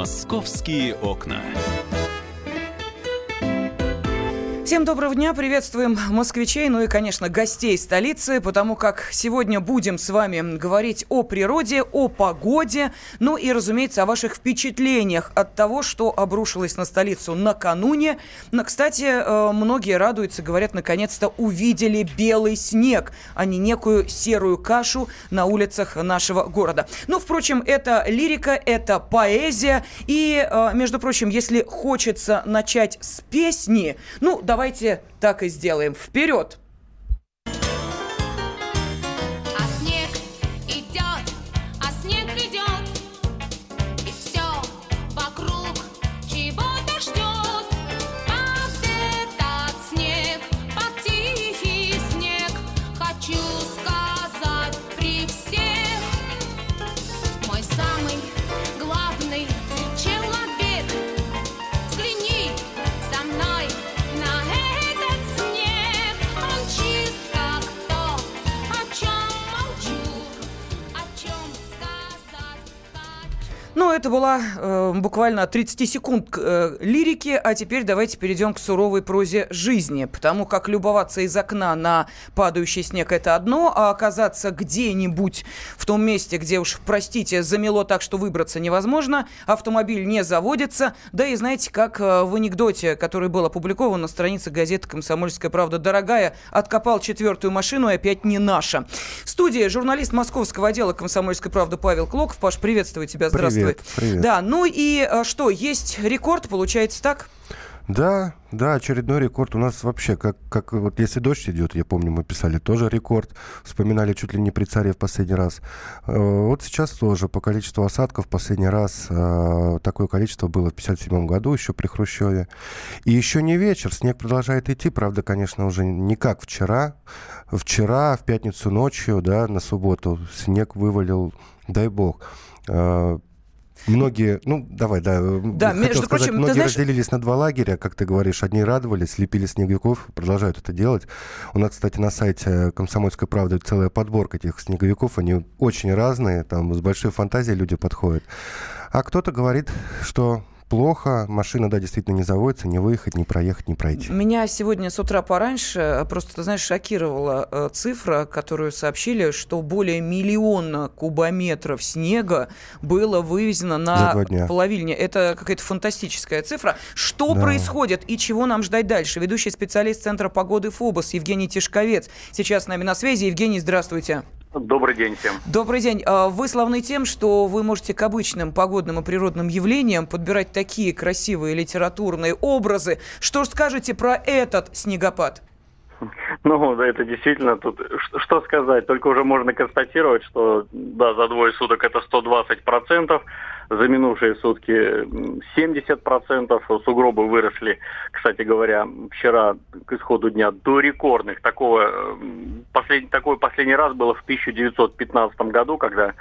Московские окна. Всем доброго дня, приветствуем москвичей, ну и, конечно, гостей столицы, потому как сегодня будем с вами говорить о природе, о погоде, ну и, разумеется, о ваших впечатлениях от того, что обрушилось на столицу накануне. Но, кстати, э, многие радуются, говорят, наконец-то увидели белый снег, а не некую серую кашу на улицах нашего города. Но, впрочем, это лирика, это поэзия, и, э, между прочим, если хочется начать с песни, ну, давайте давайте так и сделаем. Вперед! Ну, это была э, буквально 30 секунд э, лирики, а теперь давайте перейдем к суровой прозе жизни, потому как любоваться из окна на падающий снег – это одно, а оказаться где-нибудь в том месте, где уж, простите, замело так, что выбраться невозможно, автомобиль не заводится, да и знаете, как э, в анекдоте, который был опубликован на странице газеты «Комсомольская правда», дорогая, откопал четвертую машину и опять не наша. В студии журналист московского отдела «Комсомольской правды» Павел Клоков. Паш, приветствую тебя, здравствуй. Привет, привет. Да, ну и а, что, есть рекорд, получается так? Да, да, очередной рекорд. У нас вообще, как, как вот если дождь идет, я помню, мы писали тоже рекорд. Вспоминали чуть ли не при царе в последний раз. Э, вот сейчас тоже по количеству осадков в последний раз э, такое количество было в 57 году, еще при Хрущеве. И еще не вечер, снег продолжает идти, правда, конечно, уже не как вчера. Вчера, в пятницу ночью, да, на субботу снег вывалил, дай бог, э, Многие, ну, давай, да. Да, между сказать, прочим, многие знаешь... разделились на два лагеря, как ты говоришь. Одни радовались, слепили снеговиков, продолжают это делать. У нас, кстати, на сайте «Комсомольской правды» целая подборка этих снеговиков. Они очень разные, там с большой фантазией люди подходят. А кто-то говорит, что плохо. Машина, да, действительно не заводится, не выехать, не проехать, не пройти. Меня сегодня с утра пораньше э, просто, ты знаешь, шокировала э, цифра, которую сообщили, что более миллиона кубометров снега было вывезено на половине. Это какая-то фантастическая цифра. Что да. происходит и чего нам ждать дальше? Ведущий специалист Центра погоды ФОБОС Евгений Тишковец сейчас с нами на связи. Евгений, здравствуйте. Добрый день всем. Добрый день. А вы славны тем, что вы можете к обычным погодным и природным явлениям подбирать такие красивые литературные образы. Что же скажете про этот снегопад? Ну, да, это действительно тут, что сказать, только уже можно констатировать, что, да, за двое суток это 120 процентов, за минувшие сутки 70%. Сугробы выросли, кстати говоря, вчера к исходу дня до рекордных. Такого, последний, такой последний раз было в 1915 году, когда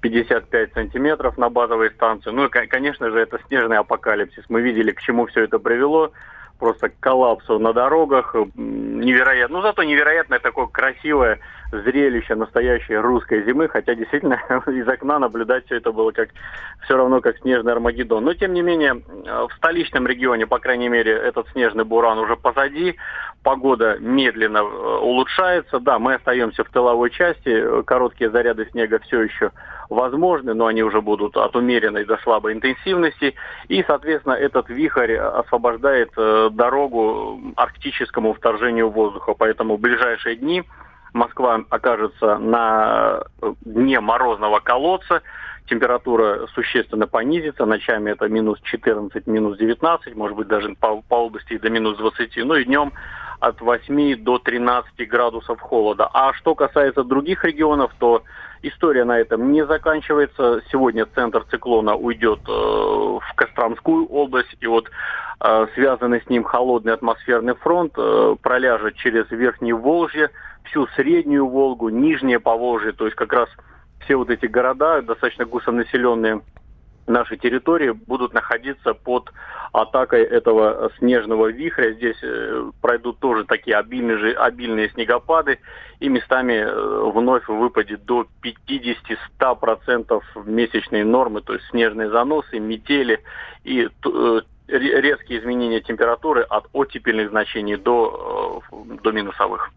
55 э, сантиметров на базовой станции. Ну и, конечно же, это снежный апокалипсис. Мы видели, к чему все это привело просто коллапсу на дорогах. Невероятно. Ну, зато невероятное такое красивое зрелище настоящей русской зимы, хотя действительно из окна наблюдать все это было как все равно как снежный Армагеддон. Но тем не менее в столичном регионе, по крайней мере, этот снежный буран уже позади, погода медленно э, улучшается. Да, мы остаемся в тыловой части, короткие заряды снега все еще возможны, но они уже будут от умеренной до слабой интенсивности. И, соответственно, этот вихрь освобождает э, дорогу арктическому вторжению воздуха. Поэтому в ближайшие дни Москва окажется на дне морозного колодца, температура существенно понизится, ночами это минус 14, минус 19, может быть даже по, по области до минус 20, ну и днем от 8 до 13 градусов холода. А что касается других регионов, то история на этом не заканчивается. Сегодня центр циклона уйдет э, в Костромскую область, и вот э, связанный с ним холодный атмосферный фронт э, проляжет через Верхнее Волжье, всю Среднюю Волгу, Нижнее Поволжье, то есть как раз все вот эти города, достаточно гусонаселенные, наши территории будут находиться под атакой этого снежного вихря. Здесь э, пройдут тоже такие обильные, обильные снегопады, и местами э, вновь выпадет до 50-100% месячной нормы, то есть снежные заносы, метели и э, резкие изменения температуры от оттепельных значений до, до минусовых.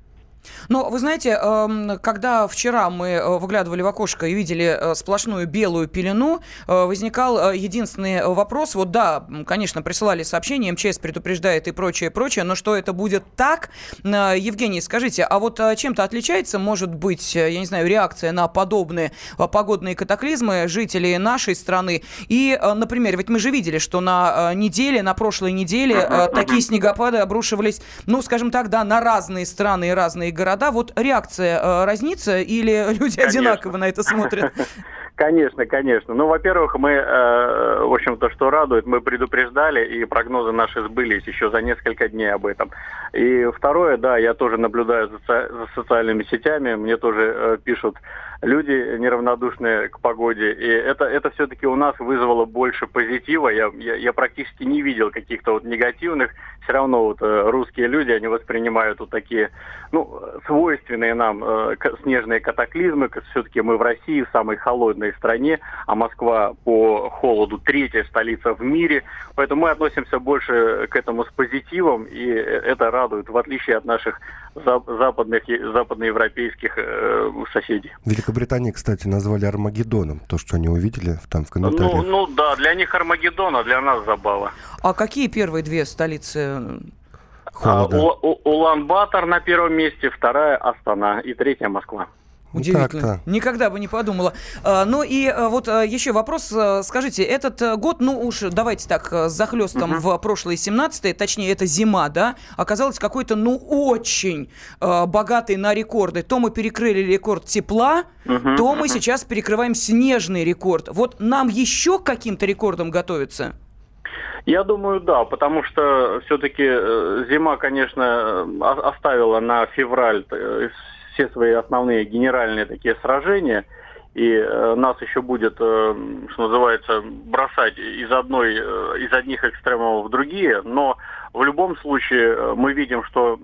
Но вы знаете, эм, когда вчера мы э, выглядывали в окошко и видели э, сплошную белую пелену, э, возникал единственный вопрос. Вот да, конечно, присылали сообщения, МЧС предупреждает и прочее, прочее, но что это будет так? Евгений, скажите, а вот чем-то отличается, может быть, я не знаю, реакция на подобные погодные катаклизмы жителей нашей страны? И, например, ведь мы же видели, что на неделе, на прошлой неделе такие снегопады обрушивались, ну, скажем так, да, на разные страны и разные города. Вот реакция э, разнится или люди Конечно. одинаково на это смотрят? Конечно, конечно. Ну, во-первых, мы, э, в общем-то, что радует, мы предупреждали, и прогнозы наши сбылись еще за несколько дней об этом. И второе, да, я тоже наблюдаю за, за социальными сетями, мне тоже э, пишут люди неравнодушные к погоде. И это, это все-таки у нас вызвало больше позитива. Я, я, я практически не видел каких-то вот негативных. Все равно вот э, русские люди, они воспринимают вот такие, ну, свойственные нам э, снежные катаклизмы. Все-таки мы в России, в самой холодной стране, а Москва по холоду третья столица в мире. Поэтому мы относимся больше к этому с позитивом, и это радует, в отличие от наших западных, западноевропейских э, соседей. Великобритании, кстати, назвали Армагеддоном, то, что они увидели там в комментариях. Ну, ну да, для них Армагеддон, а для нас забава. А какие первые две столицы Холода. А, Улан-Батор на первом месте, вторая Астана и третья Москва. Удивительно. Ну, Никогда бы не подумала. А, ну и а, вот а, еще вопрос. Скажите, этот год, ну уж давайте так, с захлестом uh-huh. в прошлые 17 точнее, это зима, да, оказалось какой-то, ну, очень богатый на рекорды. То мы перекрыли рекорд тепла, uh-huh. то мы сейчас перекрываем снежный рекорд. Вот нам еще к каким-то рекордам готовиться? Я думаю, да, потому что все-таки э, зима, конечно, оставила на февраль э, все свои основные генеральные такие сражения, и э, нас еще будет, э, что называется, бросать из одной, э, из одних экстремумов в другие, но в любом случае э, мы видим, что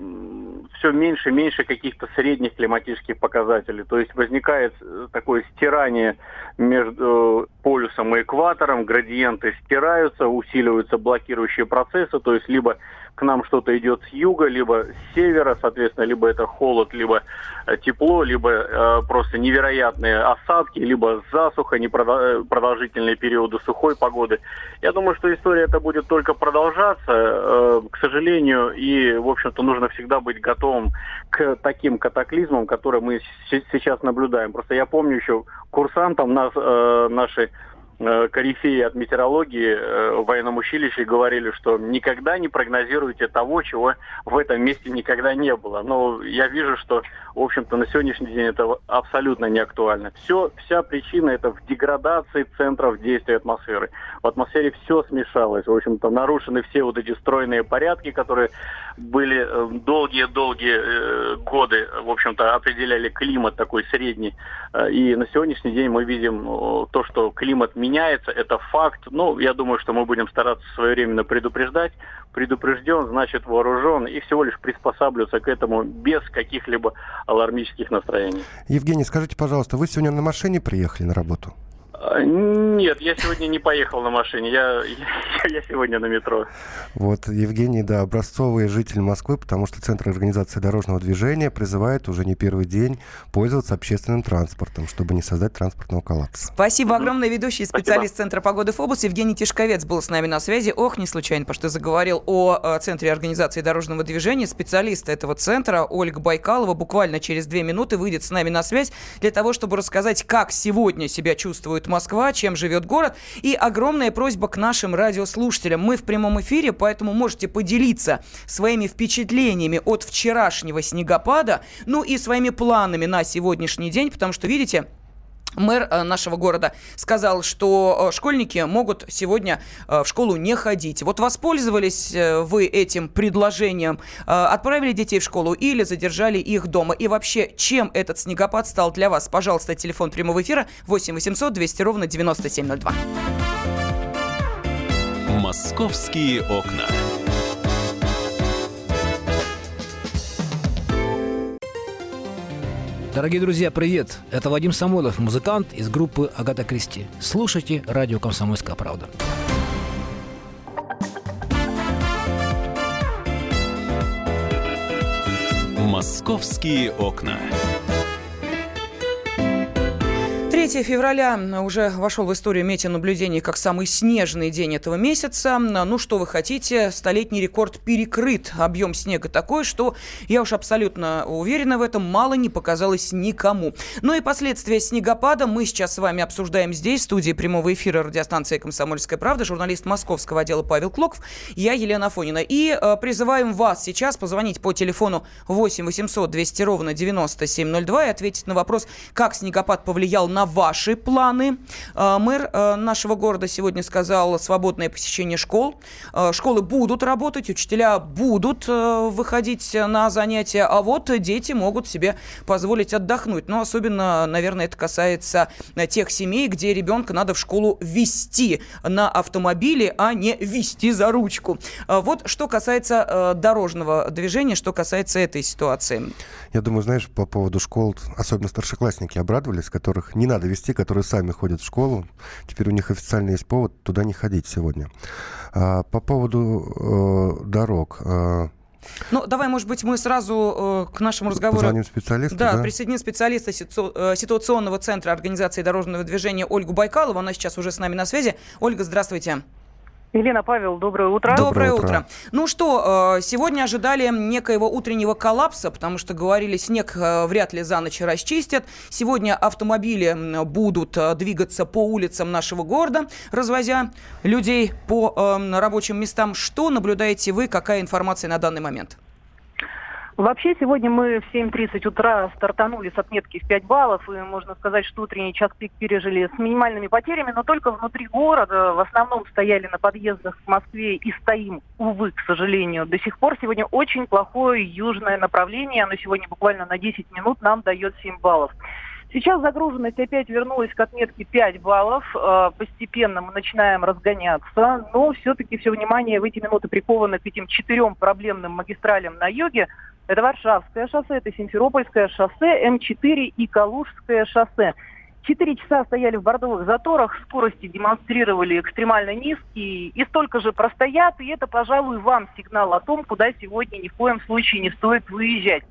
все меньше и меньше каких-то средних климатических показателей. То есть возникает э, такое стирание между э, полюсом и экватором, градиенты стираются, усиливаются блокирующие процессы, то есть либо к нам что-то идет с юга, либо с севера, соответственно, либо это холод, либо тепло, либо э, просто невероятные осадки, либо засуха, непродолжительные периоды сухой погоды. Я думаю, что история эта будет только продолжаться, к сожалению, и, в общем-то, нужно всегда быть готовым к таким катаклизмам, которые мы сейчас наблюдаем. Просто я помню еще курсантам нас, э, наши корифеи от метеорологии э, в военном училище говорили, что никогда не прогнозируйте того, чего в этом месте никогда не было. Но я вижу, что, в общем-то, на сегодняшний день это абсолютно не актуально. Все, вся причина это в деградации центров действия атмосферы. В атмосфере все смешалось. В общем-то, нарушены все вот эти стройные порядки, которые были э, долгие-долгие годы, в общем-то, определяли климат такой средний. И на сегодняшний день мы видим то, что климат меняется меняется, это факт. Ну, я думаю, что мы будем стараться своевременно предупреждать. Предупрежден, значит вооружен, и всего лишь приспосабливаться к этому без каких-либо алармических настроений. Евгений, скажите, пожалуйста, вы сегодня на машине приехали на работу? А, нет, я сегодня не поехал на машине, я, я, я сегодня на метро. Вот, Евгений, да, образцовый житель Москвы, потому что Центр организации дорожного движения призывает уже не первый день пользоваться общественным транспортом, чтобы не создать транспортного коллапса. Спасибо огромное, ведущий специалист Спасибо. Центра погоды ФОБУС Евгений Тишковец был с нами на связи. Ох, не случайно, потому что заговорил о э, Центре организации дорожного движения. Специалист этого центра Ольга Байкалова буквально через две минуты выйдет с нами на связь для того, чтобы рассказать, как сегодня себя чувствует Москва, чем живет город. И огромная просьба к нашим радиослушателям. Мы в прямом эфире, поэтому можете поделиться своими впечатлениями от вчерашнего снегопада, ну и своими планами на сегодняшний день, потому что, видите, Мэр э, нашего города сказал, что э, школьники могут сегодня э, в школу не ходить. Вот воспользовались вы этим предложением, отправили детей в школу или задержали их дома? И вообще, чем этот снегопад стал для вас? Пожалуйста, телефон прямого эфира 8 800 200 ровно 9702. Московские окна. Дорогие друзья, привет! Это Вадим Самойлов, музыкант из группы «Агата Кристи». Слушайте радио «Комсомольская правда». Московские окна. 3 февраля уже вошел в историю метеонаблюдений как самый снежный день этого месяца. Ну, что вы хотите, столетний рекорд перекрыт. Объем снега такой, что я уж абсолютно уверена в этом, мало не показалось никому. Ну и последствия снегопада мы сейчас с вами обсуждаем здесь, в студии прямого эфира радиостанции «Комсомольская правда», журналист московского отдела Павел Клоков, я Елена Афонина. И э, призываем вас сейчас позвонить по телефону 8 800 200 ровно 9702 и ответить на вопрос, как снегопад повлиял на ваши планы. А, мэр а, нашего города сегодня сказал свободное посещение школ. А, школы будут работать, учителя будут выходить на занятия, а вот дети могут себе позволить отдохнуть. Но особенно, наверное, это касается тех семей, где ребенка надо в школу вести на автомобиле, а не вести за ручку. Вот что касается дорожного движения, что касается этой ситуации. Я думаю, знаешь, по поводу школ, особенно старшеклассники обрадовались, которых не надо вести, которые сами ходят в школу. Теперь у них официально есть повод туда не ходить сегодня. А, по поводу э, дорог. Э, ну, давай, может быть, мы сразу э, к нашему разговору... Позвоним специалисту, да? Да, присоединим специалиста э, ситуационного центра организации дорожного движения Ольгу Байкалову. Она сейчас уже с нами на связи. Ольга, здравствуйте. Елена Павел, доброе утро. Доброе, утро. утро. Ну что, э, сегодня ожидали некоего утреннего коллапса, потому что говорили, снег э, вряд ли за ночь расчистят. Сегодня автомобили будут э, двигаться по улицам нашего города, развозя людей по рабочим местам. Что наблюдаете вы? Какая информация на данный момент? Вообще, сегодня мы в 7.30 утра стартанули с отметки в 5 баллов, и можно сказать, что утренний час пик пережили с минимальными потерями, но только внутри города. В основном стояли на подъездах в Москве и стоим, увы, к сожалению, до сих пор. Сегодня очень плохое южное направление, оно сегодня буквально на 10 минут нам дает 7 баллов. Сейчас загруженность опять вернулась к отметке 5 баллов. Э, постепенно мы начинаем разгоняться, но все-таки все внимание в эти минуты приковано к этим четырем проблемным магистралям на юге. Это Варшавское шоссе, это Симферопольское шоссе, М4 и Калужское шоссе. Четыре часа стояли в бордовых заторах, скорости демонстрировали экстремально низкие, и столько же простоят, и это, пожалуй, вам сигнал о том, куда сегодня ни в коем случае не стоит выезжать.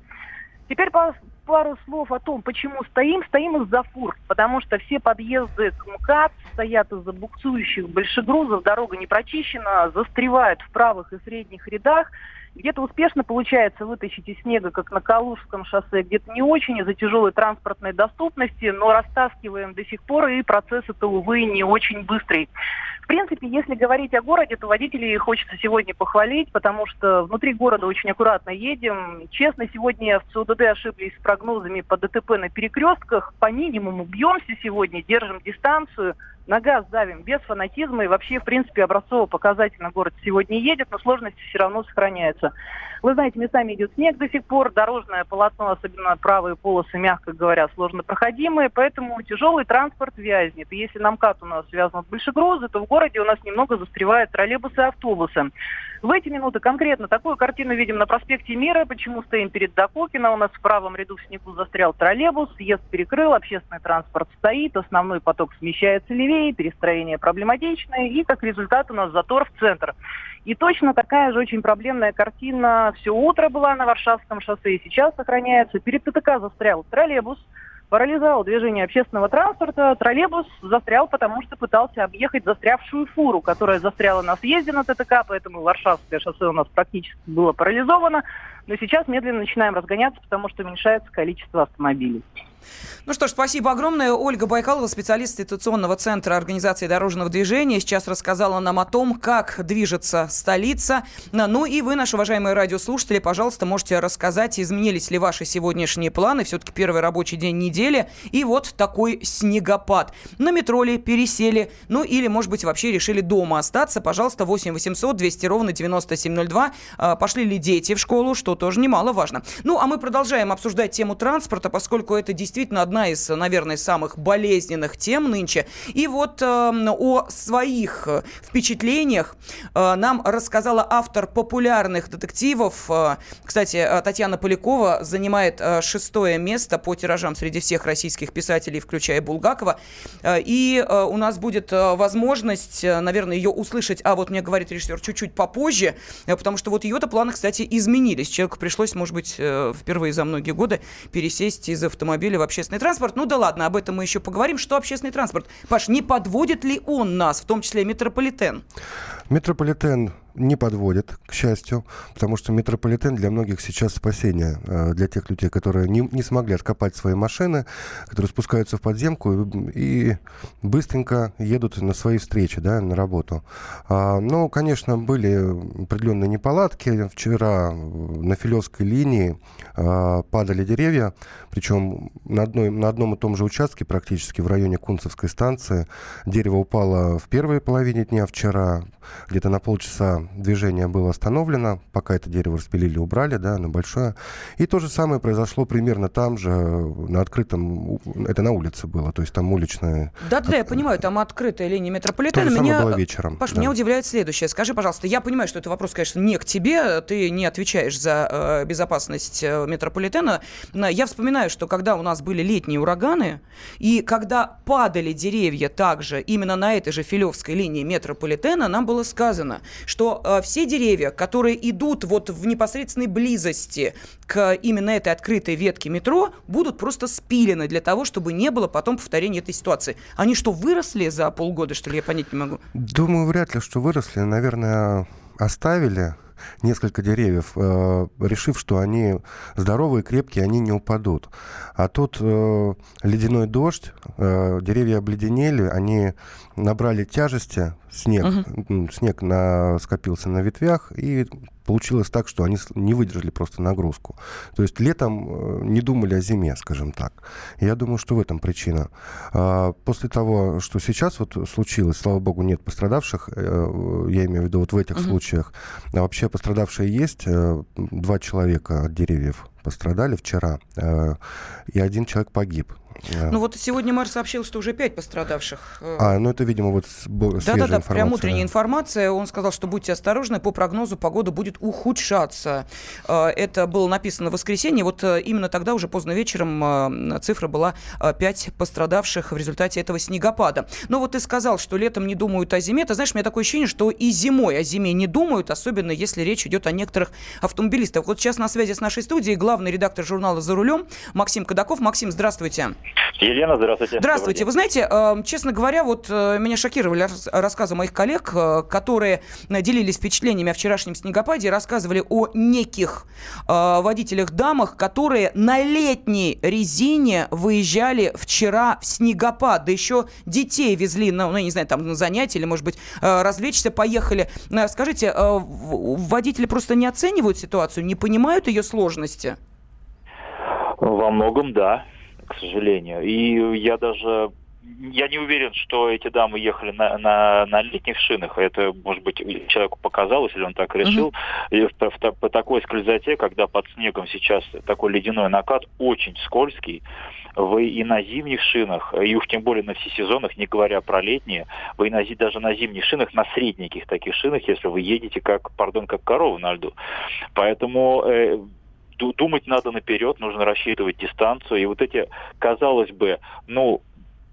Теперь по, пару слов о том, почему стоим. Стоим из-за фур, потому что все подъезды к МКАД стоят из-за буксующих большегрузов, дорога не прочищена, застревают в правых и средних рядах. Где-то успешно получается вытащить из снега, как на Калужском шоссе, где-то не очень из-за тяжелой транспортной доступности, но растаскиваем до сих пор, и процесс это, увы, не очень быстрый. В принципе, если говорить о городе, то водителей хочется сегодня похвалить, потому что внутри города очень аккуратно едем. Честно, сегодня в ЦУДД ошиблись с прогнозами по ДТП на перекрестках. По минимуму бьемся сегодня, держим дистанцию на газ давим без фанатизма и вообще, в принципе, образцово-показательно город сегодня едет, но сложности все равно сохраняются. Вы знаете, местами идет снег до сих пор, дорожное полотно, особенно правые полосы, мягко говоря, сложно проходимые, поэтому тяжелый транспорт вязнет. И если на МКАД у нас связан с большегрузы, то в городе у нас немного застревают троллейбусы и автобусы. В эти минуты конкретно такую картину видим на проспекте Мира. Почему стоим перед Дококино? У нас в правом ряду в снегу застрял троллейбус, съезд перекрыл, общественный транспорт стоит, основной поток смещается левее, перестроение проблематичное, и как результат у нас затор в центр. И точно такая же очень проблемная картина все утро была на Варшавском шоссе и сейчас сохраняется. Перед ТТК застрял троллейбус, парализовал движение общественного транспорта. Троллейбус застрял, потому что пытался объехать застрявшую фуру, которая застряла на съезде на ТТК, поэтому Варшавское шоссе у нас практически было парализовано. Но сейчас медленно начинаем разгоняться, потому что уменьшается количество автомобилей. Ну что ж, спасибо огромное. Ольга Байкалова, специалист ситуационного центра организации дорожного движения, сейчас рассказала нам о том, как движется столица. Ну и вы, наши уважаемые радиослушатели, пожалуйста, можете рассказать, изменились ли ваши сегодняшние планы. Все-таки первый рабочий день недели. И вот такой снегопад. На метро ли пересели, ну или, может быть, вообще решили дома остаться. Пожалуйста, 8 800 200 ровно 9702. А, пошли ли дети в школу, что тоже немаловажно. Ну, а мы продолжаем обсуждать тему транспорта, поскольку это действительно одна из, наверное, самых болезненных тем нынче. И вот э, о своих впечатлениях э, нам рассказала автор популярных детективов. Э, кстати, э, Татьяна Полякова занимает э, шестое место по тиражам среди всех российских писателей, включая Булгакова. Э, и э, у нас будет э, возможность, э, наверное, ее услышать, а вот мне говорит режиссер, чуть-чуть попозже, э, потому что вот ее-то планы, кстати, изменились. Человеку пришлось, может быть, э, впервые за многие годы пересесть из автомобиля в общественный транспорт. Ну да ладно, об этом мы еще поговорим. Что общественный транспорт? Паш, не подводит ли он нас, в том числе метрополитен? Метрополитен не подводит, к счастью, потому что метрополитен для многих сейчас спасение. Э, для тех людей, которые не, не смогли откопать свои машины, которые спускаются в подземку и, и быстренько едут на свои встречи, да, на работу. А, но, конечно, были определенные неполадки. Вчера на Филевской линии а, падали деревья, причем на, одной, на одном и том же участке, практически в районе Кунцевской станции. Дерево упало в первой половине дня вчера, где-то на полчаса движение было остановлено, пока это дерево распилили, убрали, да, на большое. И то же самое произошло примерно там же, на открытом, это на улице было, то есть там уличная... Да-да, я понимаю, там открытая линия метрополитена. То же меня, было вечером. Паш, да. меня удивляет следующее. Скажи, пожалуйста, я понимаю, что это вопрос, конечно, не к тебе, ты не отвечаешь за э, безопасность э, метрополитена. Я вспоминаю, что когда у нас были летние ураганы, и когда падали деревья также именно на этой же Филевской линии метрополитена, нам было сказано, что э, все деревья, которые идут вот в непосредственной близости к именно этой открытой ветке метро, будут просто спилены для того, чтобы не было потом повторения этой ситуации. Они что, выросли за полгода, что ли? Я понять не могу. Думаю, вряд ли, что выросли. Наверное, оставили несколько деревьев, э, решив, что они здоровые, крепкие, они не упадут. А тут э, ледяной дождь, э, деревья обледенели, они набрали тяжести, снег, угу. снег на, скопился на ветвях, и получилось так, что они не выдержали просто нагрузку. То есть летом э, не думали о зиме, скажем так. Я думаю, что в этом причина. А, после того, что сейчас вот случилось, слава богу, нет пострадавших, э, я имею в виду вот в этих угу. случаях. А вообще пострадавшие есть, э, два человека от деревьев пострадали вчера, и один человек погиб. Ну вот сегодня мэр сообщил, что уже пять пострадавших. Э, а, ну это, видимо, вот Да-да-да, прям утренняя информация. Он сказал, что будьте осторожны, по прогнозу погода будет ухудшаться. Э, это было написано в воскресенье. Вот э, именно тогда, уже поздно вечером, цифра была пять пострадавших в результате этого снегопада. Но вот ты сказал, что летом не думают о зиме. Ты знаешь, у меня такое ощущение, что и зимой о зиме не думают, особенно если речь идет о некоторых автомобилистах. Вот сейчас на связи с нашей студией главный редактор журнала «За рулем» Максим Кадаков. Максим, здравствуйте. Елена, здравствуйте. Здравствуйте. Вы знаете, э, честно говоря, вот э, меня шокировали рассказы моих коллег, э, которые делились впечатлениями о вчерашнем снегопаде, рассказывали о неких водителях-дамах, которые на летней резине выезжали вчера в снегопад, да еще детей везли, ну, я не знаю, там на занятия или, может быть, развлечься, поехали. Скажите, водители просто не оценивают ситуацию, не понимают ее сложности? Во многом, да к сожалению. И я даже я не уверен, что эти дамы ехали на, на, на летних шинах. Это, может быть, человеку показалось, или он так решил. Uh-huh. И по, по, по такой скользоте, когда под снегом сейчас такой ледяной накат, очень скользкий, вы и на зимних шинах, и уж тем более на всесезонных, не говоря про летние, вы и на, даже на зимних шинах, на средненьких таких шинах, если вы едете как, пардон, как корова на льду. Поэтому э, думать надо наперед, нужно рассчитывать дистанцию. И вот эти, казалось бы, ну,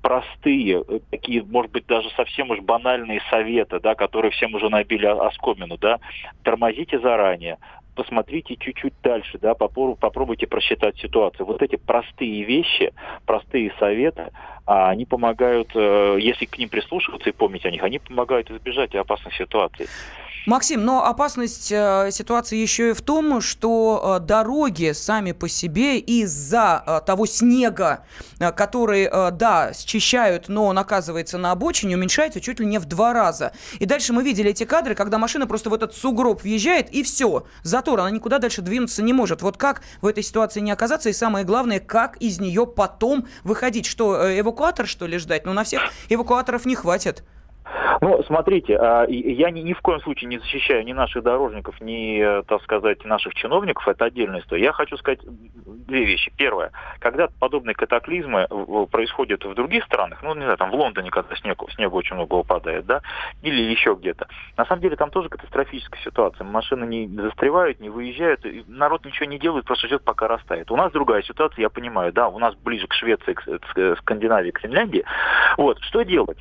простые, э, такие, может быть, даже совсем уж банальные советы, да, которые всем уже набили оскомину, да, тормозите заранее, посмотрите чуть-чуть дальше, да, попробуйте просчитать ситуацию. Вот эти простые вещи, простые советы, а они помогают, э, если к ним прислушиваться и помнить о них, они помогают избежать опасных ситуаций. Максим, но опасность э, ситуации еще и в том, что э, дороги сами по себе из-за э, того снега, который, да, счищают, но он оказывается на обочине, уменьшается чуть ли не в два раза. И дальше мы видели эти кадры, когда машина просто в этот сугроб въезжает, и все, затор, она никуда дальше двинуться не может. Вот как в этой ситуации не оказаться, и самое главное, как из нее потом выходить? Что, эвакуатор, что ли, ждать? Ну, на всех эвакуаторов не хватит. Ну, смотрите, а, я ни, ни в коем случае не защищаю ни наших дорожников, ни, э, так сказать, наших чиновников. Это отдельная история. Я хочу сказать две вещи. Первое. Когда подобные катаклизмы происходят в других странах, ну, не знаю, там в Лондоне, когда снегу, снегу очень много выпадает, да, или еще где-то. На самом деле там тоже катастрофическая ситуация. Машины не застревают, не выезжают, народ ничего не делает, просто ждет, пока растает. У нас другая ситуация, я понимаю, да, у нас ближе к Швеции, к Скандинавии, к Финляндии. Вот, что делать?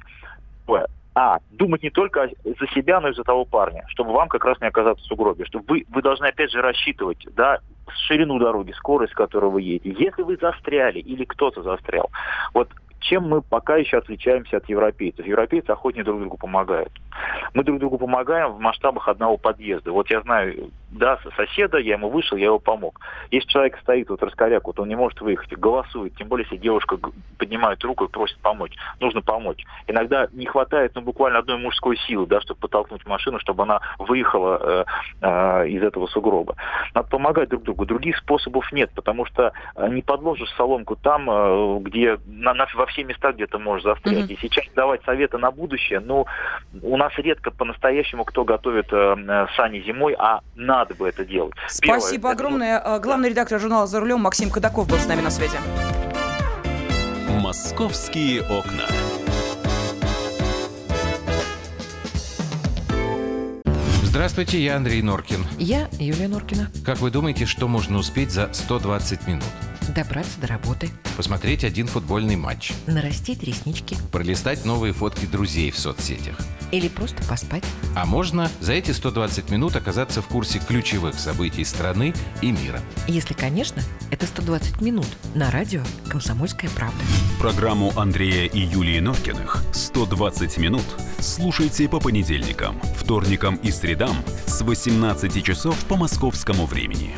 А, думать не только за себя, но и за того парня, чтобы вам как раз не оказаться в сугробе, чтобы вы, вы должны опять же рассчитывать, да, ширину дороги, скорость, которую вы едете. Если вы застряли или кто-то застрял, вот чем мы пока еще отличаемся от европейцев? Европейцы охотнее друг другу помогают. Мы друг другу помогаем в масштабах одного подъезда. Вот я знаю, да, соседа, я ему вышел, я его помог. Если человек стоит, вот раскоряк, вот он не может выехать, голосует, тем более, если девушка поднимает руку и просит помочь, нужно помочь. Иногда не хватает, ну, буквально одной мужской силы, да, чтобы подтолкнуть машину, чтобы она выехала э, э, из этого сугроба. Надо помогать друг другу. Других способов нет, потому что э, не подложишь соломку там, э, где на, на, во все места, где ты можешь застрять. Mm-hmm. И сейчас давать советы на будущее, ну, у нас редко по-настоящему кто готовит э, э сани зимой, а надо бы это делать. Спасибо Первое, огромное. Это... Главный редактор журнала «За рулем» Максим Кадаков был с нами на связи. «Московские окна». Здравствуйте, я Андрей Норкин. Я Юлия Норкина. Как вы думаете, что можно успеть за 120 минут? Добраться до работы. Посмотреть один футбольный матч. Нарастить реснички. Пролистать новые фотки друзей в соцсетях. Или просто поспать. А можно за эти 120 минут оказаться в курсе ключевых событий страны и мира. Если, конечно, это 120 минут на радио «Комсомольская правда». Программу Андрея и Юлии Норкиных «120 минут» слушайте по понедельникам, вторникам и средам с 18 часов по московскому времени.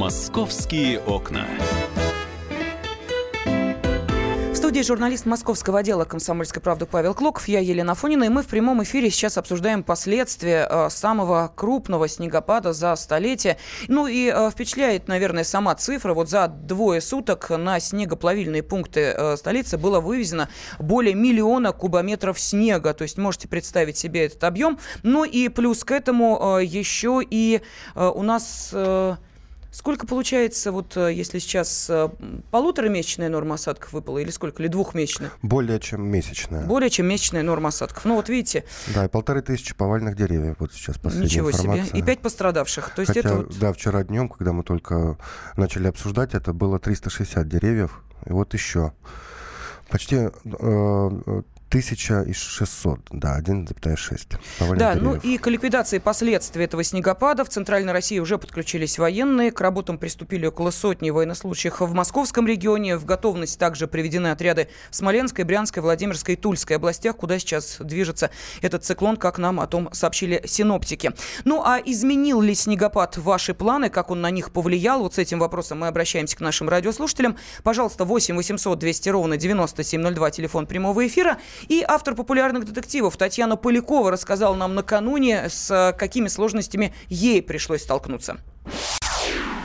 «Московские окна» студии журналист московского отдела «Комсомольской правды» Павел Клоков, я Елена Фонина, и мы в прямом эфире сейчас обсуждаем последствия э, самого крупного снегопада за столетие. Ну и э, впечатляет, наверное, сама цифра. Вот за двое суток на снегоплавильные пункты э, столицы было вывезено более миллиона кубометров снега. То есть можете представить себе этот объем. Ну и плюс к этому еще и у нас... Э, Сколько получается, вот э, если сейчас э, полуторамесячная норма осадков выпала, или сколько, или двухмесячная? Более чем месячная. Более чем месячная норма осадков. Ну вот видите. Да, и полторы тысячи повальных деревьев. Вот сейчас последняя Ничего информация. себе. И пять пострадавших. То есть Хотя, это вот... Да, вчера днем, когда мы только начали обсуждать, это было 360 деревьев. И вот еще. Почти э, 1600, да, 1,6. Да, ну и к ликвидации последствий этого снегопада в Центральной России уже подключились военные. К работам приступили около сотни военнослужащих в Московском регионе. В готовность также приведены отряды в Смоленской, Брянской, Владимирской и Тульской областях, куда сейчас движется этот циклон, как нам о том сообщили синоптики. Ну а изменил ли снегопад ваши планы, как он на них повлиял? Вот с этим вопросом мы обращаемся к нашим радиослушателям. Пожалуйста, 8 800 200 ровно 9702, телефон прямого эфира. И автор популярных детективов Татьяна Полякова рассказала нам накануне, с какими сложностями ей пришлось столкнуться.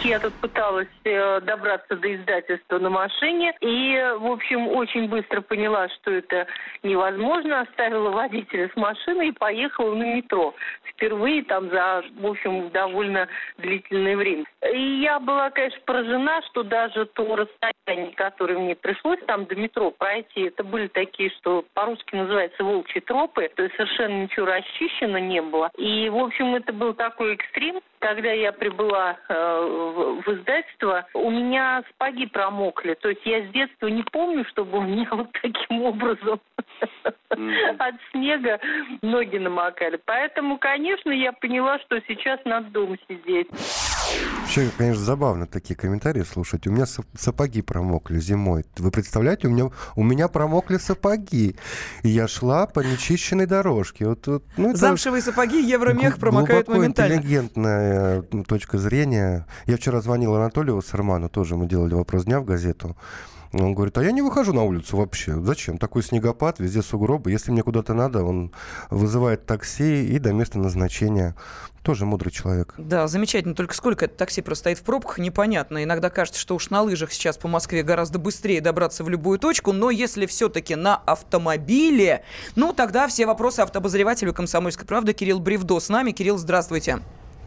Я тут пыталась э, добраться до издательства на машине и, в общем, очень быстро поняла, что это невозможно. Оставила водителя с машины и поехала на метро. Впервые там за, в общем, довольно длительное время. И я была, конечно, поражена, что даже то расстояние, которое мне пришлось там до метро пройти, это были такие, что по-русски называется волчьи тропы, то есть совершенно ничего расчищено не было. И, в общем, это был такой экстрим, когда я прибыла э, в, в издательство, у меня спаги промокли. То есть я с детства не помню, чтобы у меня вот таким образом от снега ноги намокали. Поэтому, конечно, я поняла, что сейчас надо дома сидеть. Вообще, конечно, забавно такие комментарии слушать. У меня сапоги промокли зимой. Вы представляете, у меня, у меня промокли сапоги. И я шла по нечищенной дорожке. Вот, вот, ну, это Замшевые сапоги, евромех промокают моментально. интеллигентная точка зрения. Я вчера звонил Анатолию Сарману, тоже мы делали вопрос дня в газету. Он говорит, а я не выхожу на улицу вообще. Зачем? Такой снегопад, везде сугробы. Если мне куда-то надо, он вызывает такси и до места назначения. Тоже мудрый человек. Да, замечательно. Только сколько это такси простоит в пробках, непонятно. Иногда кажется, что уж на лыжах сейчас по Москве гораздо быстрее добраться в любую точку. Но если все-таки на автомобиле, ну тогда все вопросы автобозревателю «Комсомольской правды» Кирилл Бревдо с нами. Кирилл, здравствуйте.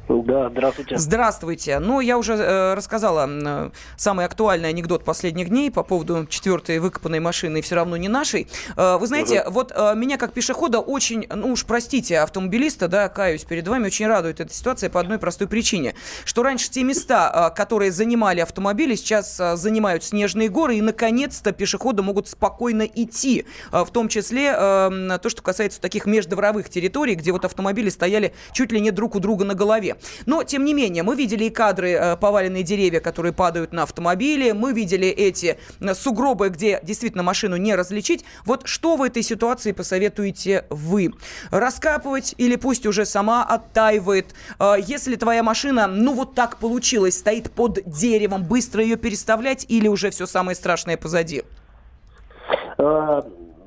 Да, здравствуйте. Здравствуйте. Ну, я уже э, рассказала э, самый актуальный анекдот последних дней по поводу четвертой выкопанной машины и все равно не нашей. Э, вы знаете, угу. вот э, меня как пешехода очень, ну уж простите, автомобилиста, да, каюсь перед вами, очень радует эта ситуация по одной простой причине, что раньше те места, э, которые занимали автомобили, сейчас э, занимают снежные горы, и наконец-то пешеходы могут спокойно идти, э, в том числе э, то, что касается таких междворовых территорий, где вот автомобили стояли чуть ли не друг у друга на голове. Но, тем не менее, мы видели и кадры э, поваленные деревья, которые падают на автомобили. Мы видели эти э, сугробы, где действительно машину не различить. Вот что в этой ситуации посоветуете вы? Раскапывать или пусть уже сама оттаивает? Э, если твоя машина, ну вот так получилось, стоит под деревом, быстро ее переставлять или уже все самое страшное позади?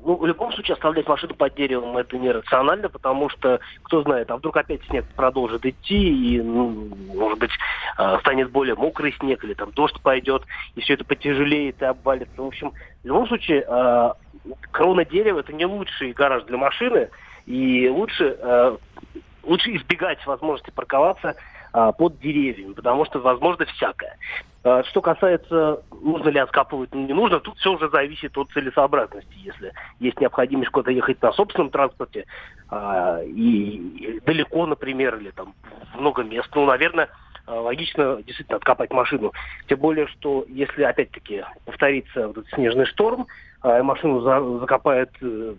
Ну, в любом случае оставлять машину под деревом это нерационально, потому что, кто знает, а вдруг опять снег продолжит идти, и, ну, может быть, э, станет более мокрый снег, или там дождь пойдет, и все это потяжелеет и обвалится. В общем, в любом случае, э, крона дерева это не лучший гараж для машины, и лучше, э, лучше избегать возможности парковаться а, под деревьями, потому что возможно всякое. А, что касается, нужно ли откапывать, не нужно, тут все уже зависит от целесообразности. Если есть необходимость куда-то ехать на собственном транспорте а, и далеко, например, или там много мест, ну, наверное, логично действительно откопать машину. Тем более, что если опять-таки повторится вот этот снежный шторм, а машину за, закопает, э,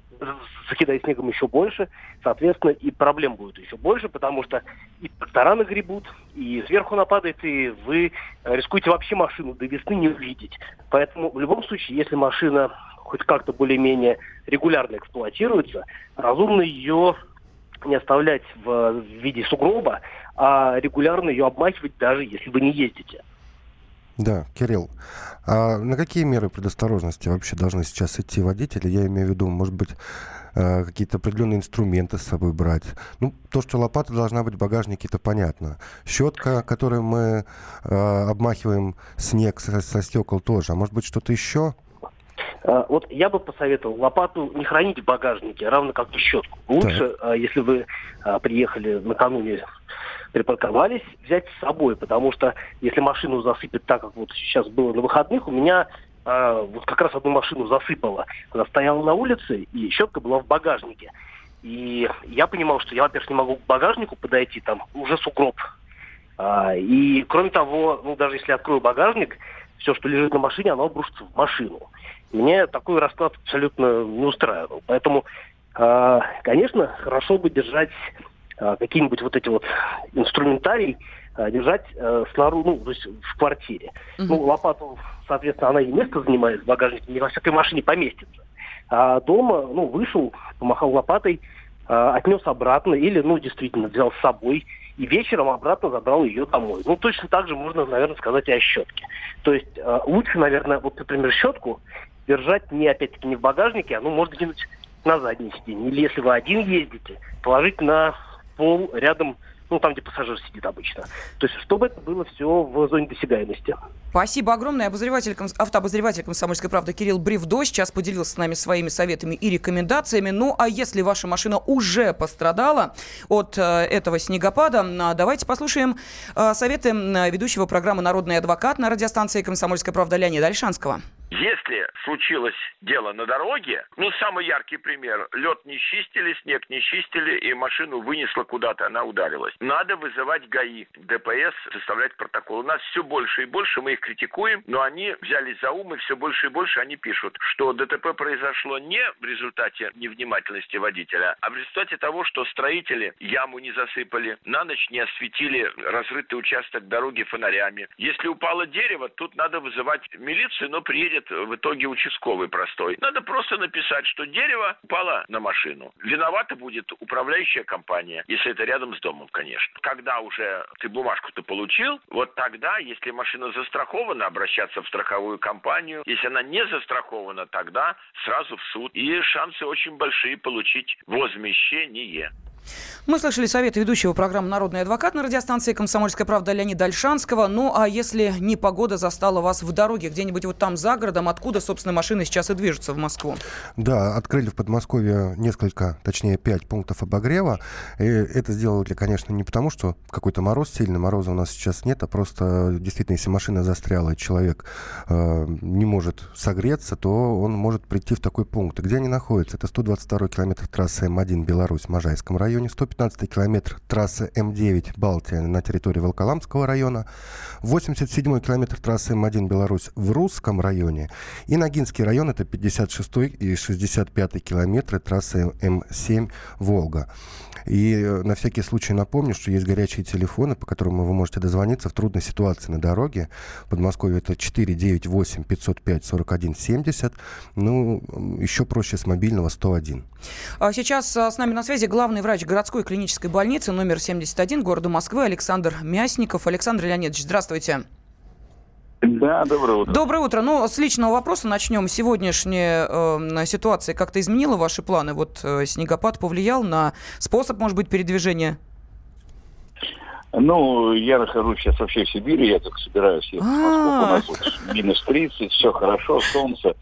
закидает снегом еще больше, соответственно, и проблем будет еще больше, потому что и трактора нагребут, и сверху нападает, и вы рискуете вообще машину до весны не увидеть. Поэтому в любом случае, если машина хоть как-то более-менее регулярно эксплуатируется, разумно ее не оставлять в виде сугроба, а регулярно ее обмахивать, даже если вы не ездите. Да, Кирилл, а на какие меры предосторожности вообще должны сейчас идти водители? Я имею в виду, может быть, э, какие-то определенные инструменты с собой брать. Ну, то, что лопата должна быть в багажнике, это понятно. Щетка, которой мы э, обмахиваем снег со, со стекол тоже. А может быть, что-то еще? А, вот я бы посоветовал лопату не хранить в багажнике, равно как и щетку. Лучше, так. если вы приехали накануне припарковались, взять с собой, потому что если машину засыпет так, как вот сейчас было на выходных, у меня э, вот как раз одну машину засыпало, когда стояла на улице, и щетка была в багажнике. И я понимал, что я, во-первых, не могу к багажнику подойти, там уже сугроб. А, и кроме того, ну даже если открою багажник, все, что лежит на машине, оно обрушится в машину. Мне такой расклад абсолютно не устраивал. Поэтому, э, конечно, хорошо бы держать какие-нибудь вот эти вот инструментарий э, держать э, снаружи, ну, то есть в квартире. Uh-huh. Ну, лопату, соответственно, она и место занимает в багажнике, не во всякой машине поместится. А дома, ну, вышел, помахал лопатой, отнес обратно или, ну, действительно, взял с собой и вечером обратно забрал ее домой. Ну, точно так же можно, наверное, сказать и о щетке. То есть лучше, наверное, вот, например, щетку держать не, опять-таки, не в багажнике, а, ну, может где-нибудь на задней сиденье. Или если вы один ездите, положить на пол рядом ну, там, где пассажир сидит обычно. То есть, чтобы это было все в зоне досягаемости. Спасибо огромное. Обозреватель, автообозреватель «Комсомольской правды» Кирилл Бревдо сейчас поделился с нами своими советами и рекомендациями. Ну, а если ваша машина уже пострадала от э, этого снегопада, э, давайте послушаем э, советы ведущего программы «Народный адвокат» на радиостанции «Комсомольская правда» Леонида Альшанского. Если случилось дело на дороге, ну, самый яркий пример, лед не чистили, снег не чистили, и машину вынесло куда-то, она ударилась. Надо вызывать ГАИ, ДПС, составлять протокол. У нас все больше и больше, мы их критикуем, но они взялись за ум, и все больше и больше они пишут, что ДТП произошло не в результате невнимательности водителя, а в результате того, что строители яму не засыпали, на ночь не осветили разрытый участок дороги фонарями. Если упало дерево, тут надо вызывать милицию, но приедет делает в итоге участковый простой. Надо просто написать, что дерево упало на машину. Виновата будет управляющая компания, если это рядом с домом, конечно. Когда уже ты бумажку-то получил, вот тогда, если машина застрахована, обращаться в страховую компанию. Если она не застрахована, тогда сразу в суд. И шансы очень большие получить возмещение. Мы слышали советы ведущего программы «Народный адвокат» на радиостанции «Комсомольская правда» Леонида Альшанского. Ну, а если не погода застала вас в дороге, где-нибудь вот там за городом, откуда, собственно, машины сейчас и движутся в Москву? Да, открыли в Подмосковье несколько, точнее, пять пунктов обогрева. И это сделали, конечно, не потому, что какой-то мороз сильный, мороза у нас сейчас нет, а просто действительно, если машина застряла, и человек э, не может согреться, то он может прийти в такой пункт. Где они находятся? Это 122 километр трассы М1 Беларусь Можайском районе, 100 115 километр трассы М9 Балтия на территории Волколамского района, 87 километр трассы М1 Беларусь в Русском районе и Ногинский район это 56 и 65 километры трассы М7 Волга. И э, на всякий случай напомню, что есть горячие телефоны, по которым вы можете дозвониться в трудной ситуации на дороге. В Подмосковье это 498 505 41 70. Ну, еще проще с мобильного 101. А сейчас а, с нами на связи главный врач городской клинической больницы номер 71 города Москвы Александр Мясников. Александр Леонидович, здравствуйте. Да, доброе утро. Доброе утро. Ну, с личного вопроса начнем. Сегодняшняя э, ситуация как-то изменила ваши планы? Вот э, снегопад повлиял на способ, может быть, передвижения? Ну, я нахожусь сейчас вообще в Сибири, я только собираюсь ехать в Москву. У нас вот минус 30, все хорошо, солнце,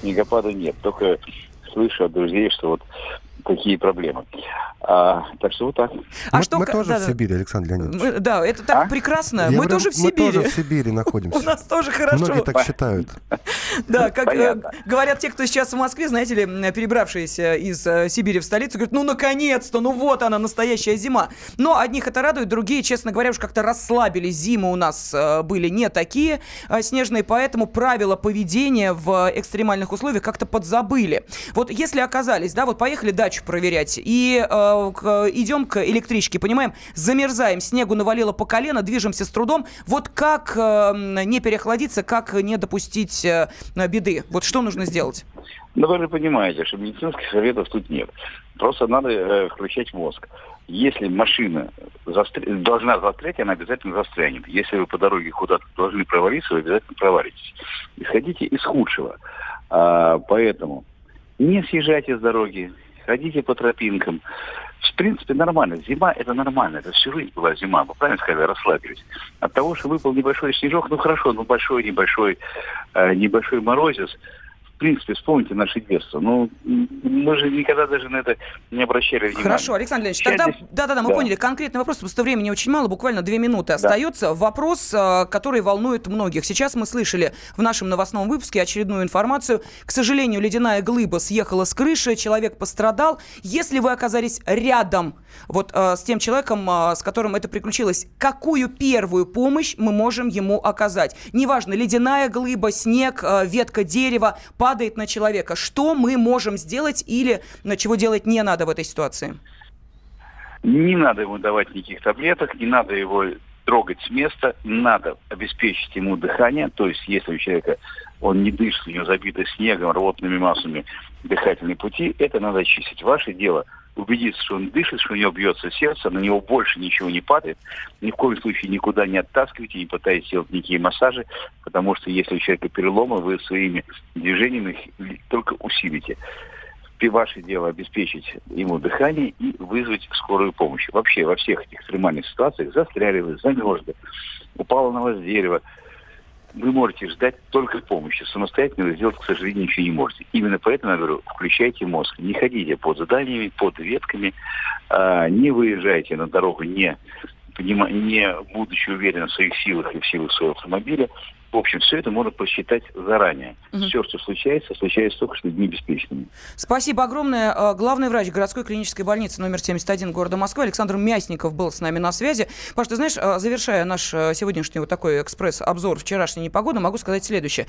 снегопада нет. Только слышу от друзей, что вот такие проблемы. А, так что вот так. А мы, что... мы тоже да, в Сибири, Александр Леонидович. Мы, да, это так а? прекрасно. Я мы говорю, тоже в Сибири. Мы тоже в Сибири находимся. У нас тоже хорошо. Многие так считают. Да, как э, говорят те, кто сейчас в Москве, знаете ли, перебравшиеся из э, Сибири в столицу, говорят, ну, наконец-то, ну вот она, настоящая зима. Но одних это радует, другие, честно говоря, уж как-то расслабились. Зимы у нас э, были не такие снежные, поэтому правила поведения в экстремальных условиях как-то подзабыли. Вот если оказались, да, вот поехали дачу проверять, и идем к электричке, понимаем, замерзаем, снегу навалило по колено, движемся с трудом. Вот как э, не переохладиться, как не допустить э, беды? Вот что нужно сделать? Ну, вы же понимаете, что медицинских советов тут нет. Просто надо э, включать мозг. Если машина застр... должна застрять, она обязательно застрянет. Если вы по дороге куда-то должны провалиться, вы обязательно провалитесь. Исходите из худшего. А, поэтому не съезжайте с дороги, ходите по тропинкам. В принципе, нормально. Зима – это нормально. Это всю жизнь была зима. Вы правильно сказали, расслабились. От того, что выпал небольшой снежок, ну хорошо, ну большой, небольшой, э, небольшой морозец – в принципе, вспомните наше детство. Ну, мы же никогда даже на это не обращали внимания. Хорошо, Александр Леонидович, тогда, да-да-да, мы да. поняли, конкретный вопрос, просто времени очень мало, буквально две минуты да. остается. Вопрос, э, который волнует многих. Сейчас мы слышали в нашем новостном выпуске очередную информацию. К сожалению, ледяная глыба съехала с крыши, человек пострадал. Если вы оказались рядом вот э, с тем человеком, э, с которым это приключилось, какую первую помощь мы можем ему оказать? Неважно, ледяная глыба, снег, ветка дерева, падает на человека. Что мы можем сделать или на чего делать не надо в этой ситуации? Не надо ему давать никаких таблеток, не надо его трогать с места, надо обеспечить ему дыхание, то есть если у человека он не дышит, у него забито снегом, рвотными массами дыхательные пути, это надо очистить. Ваше дело – убедиться, что он дышит, что у него бьется сердце, на него больше ничего не падает. Ни в коем случае никуда не оттаскивайте, не пытайтесь делать никакие массажи, потому что если у человека переломы, вы своими движениями их только усилите. Ваше дело обеспечить ему дыхание и вызвать скорую помощь. Вообще во всех этих экстремальных ситуациях застряли вы, замерзли, упало на вас дерево, вы можете ждать только помощи. Самостоятельно вы сделать, к сожалению, ничего не можете. Именно поэтому я говорю, включайте мозг. Не ходите под заданиями, под ветками, а, не выезжайте на дорогу, не, не будучи уверены в своих силах и в силах своего автомобиля. В общем, все это можно посчитать заранее. Угу. Все, что случается, случается только с людьми беспечными. Спасибо огромное. А, главный врач городской клинической больницы номер 71 города Москвы Александр Мясников был с нами на связи. Паш, ты знаешь, а, завершая наш а, сегодняшний вот такой экспресс-обзор вчерашней непогоды, могу сказать следующее,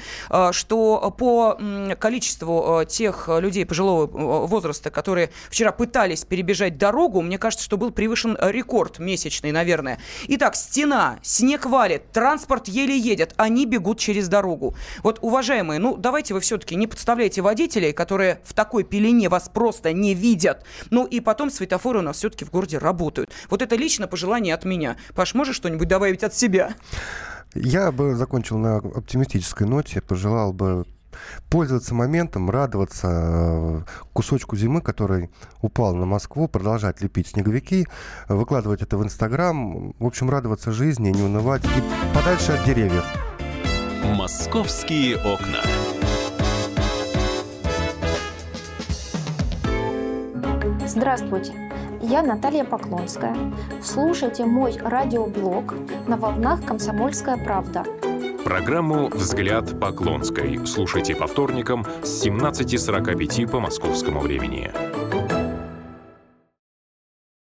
что по количеству тех людей пожилого возраста, которые вчера пытались перебежать дорогу, мне кажется, что был превышен рекорд месячный, наверное. Итак, стена, снег валит, транспорт еле едет, они бегут через дорогу. Вот, уважаемые, ну, давайте вы все-таки не подставляйте водителей, которые в такой пелене вас просто не видят. Ну, и потом светофоры у нас все-таки в городе работают. Вот это лично пожелание от меня. Паш, можешь что-нибудь добавить от себя? Я бы закончил на оптимистической ноте, пожелал бы пользоваться моментом, радоваться э, кусочку зимы, который упал на Москву, продолжать лепить снеговики, выкладывать это в Инстаграм, в общем, радоваться жизни, не унывать и подальше от деревьев. Московские окна. Здравствуйте, я Наталья Поклонская. Слушайте мой радиоблог на волнах «Комсомольская правда». Программу «Взгляд Поклонской» слушайте по вторникам с 17.45 по московскому времени.